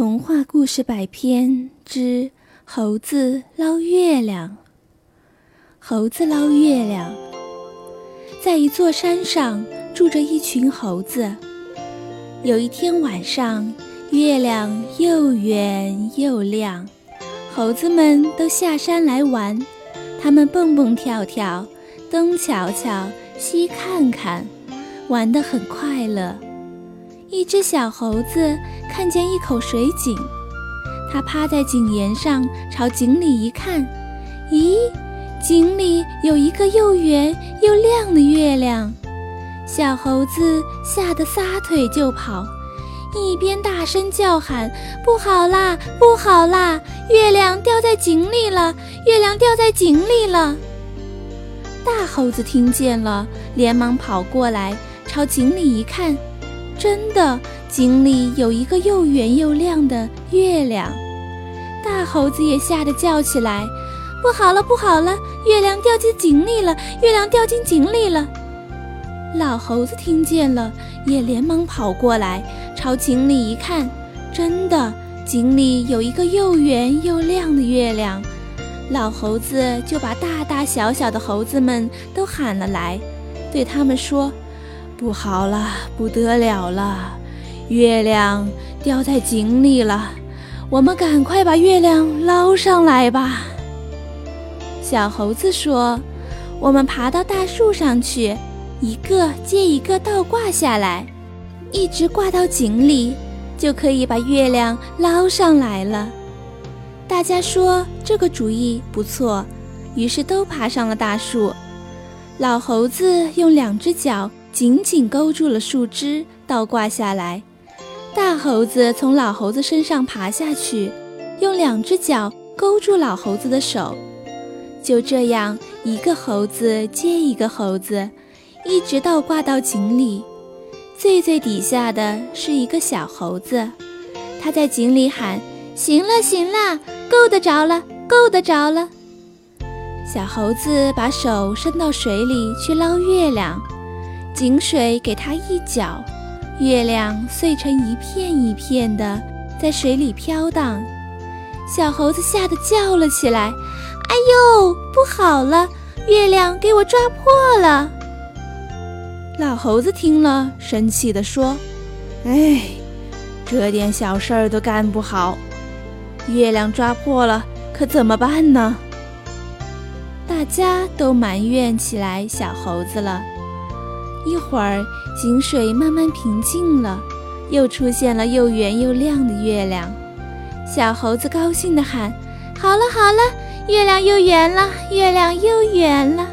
童话故事百篇之猴子捞月亮。猴子捞月亮，在一座山上住着一群猴子。有一天晚上，月亮又圆又亮，猴子们都下山来玩。他们蹦蹦跳跳，东瞧瞧，西看看，玩得很快乐。一只小猴子看见一口水井，它趴在井沿上，朝井里一看，咦，井里有一个又圆又亮的月亮。小猴子吓得撒腿就跑，一边大声叫喊：“不好啦，不好啦！月亮掉在井里了，月亮掉在井里了！”大猴子听见了，连忙跑过来，朝井里一看。真的，井里有一个又圆又亮的月亮，大猴子也吓得叫起来：“不好了，不好了！月亮掉进井里了，月亮掉进井里了！”老猴子听见了，也连忙跑过来，朝井里一看，真的，井里有一个又圆又亮的月亮。老猴子就把大大小小的猴子们都喊了来，对他们说。不好了，不得了了！月亮掉在井里了，我们赶快把月亮捞上来吧。小猴子说：“我们爬到大树上去，一个接一个倒挂下来，一直挂到井里，就可以把月亮捞上来了。”大家说这个主意不错，于是都爬上了大树。老猴子用两只脚。紧紧勾住了树枝，倒挂下来。大猴子从老猴子身上爬下去，用两只脚勾住老猴子的手。就这样，一个猴子接一个猴子，一直倒挂到井里。最最底下的是一个小猴子，他在井里喊：“行了，行了，够得着了，够得着了。”小猴子把手伸到水里去捞月亮。井水给它一搅，月亮碎成一片一片的，在水里飘荡。小猴子吓得叫了起来：“哎呦，不好了！月亮给我抓破了！”老猴子听了，生气地说：“哎，这点小事儿都干不好，月亮抓破了，可怎么办呢？”大家都埋怨起来小猴子了。一会儿，井水慢慢平静了，又出现了又圆又亮的月亮。小猴子高兴地喊：“好了好了，月亮又圆了，月亮又圆了。”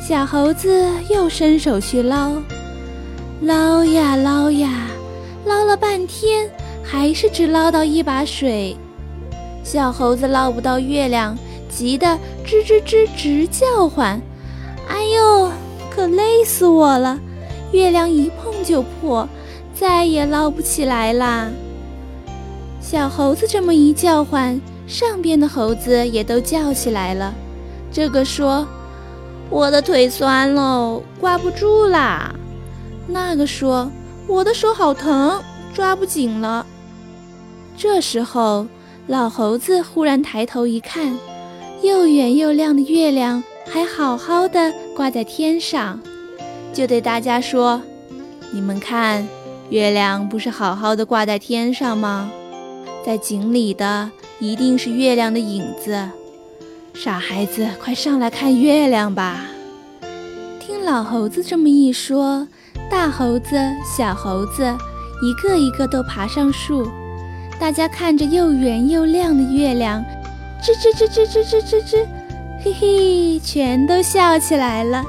小猴子又伸手去捞，捞呀捞呀，捞了半天，还是只捞到一把水。小猴子捞不到月亮，急得吱吱吱直叫唤：“哎呦！”可累死我了！月亮一碰就破，再也捞不起来啦。小猴子这么一叫唤，上边的猴子也都叫起来了。这个说：“我的腿酸喽，挂不住啦。”那个说：“我的手好疼，抓不紧了。”这时候，老猴子忽然抬头一看，又圆又亮的月亮。还好好的挂在天上，就对大家说：“你们看，月亮不是好好的挂在天上吗？在井里的一定是月亮的影子。傻孩子，快上来看月亮吧！”听老猴子这么一说，大猴子、小猴子一个一个都爬上树，大家看着又圆又亮的月亮，吱吱吱吱吱吱吱吱。嘿嘿，全都笑起来了。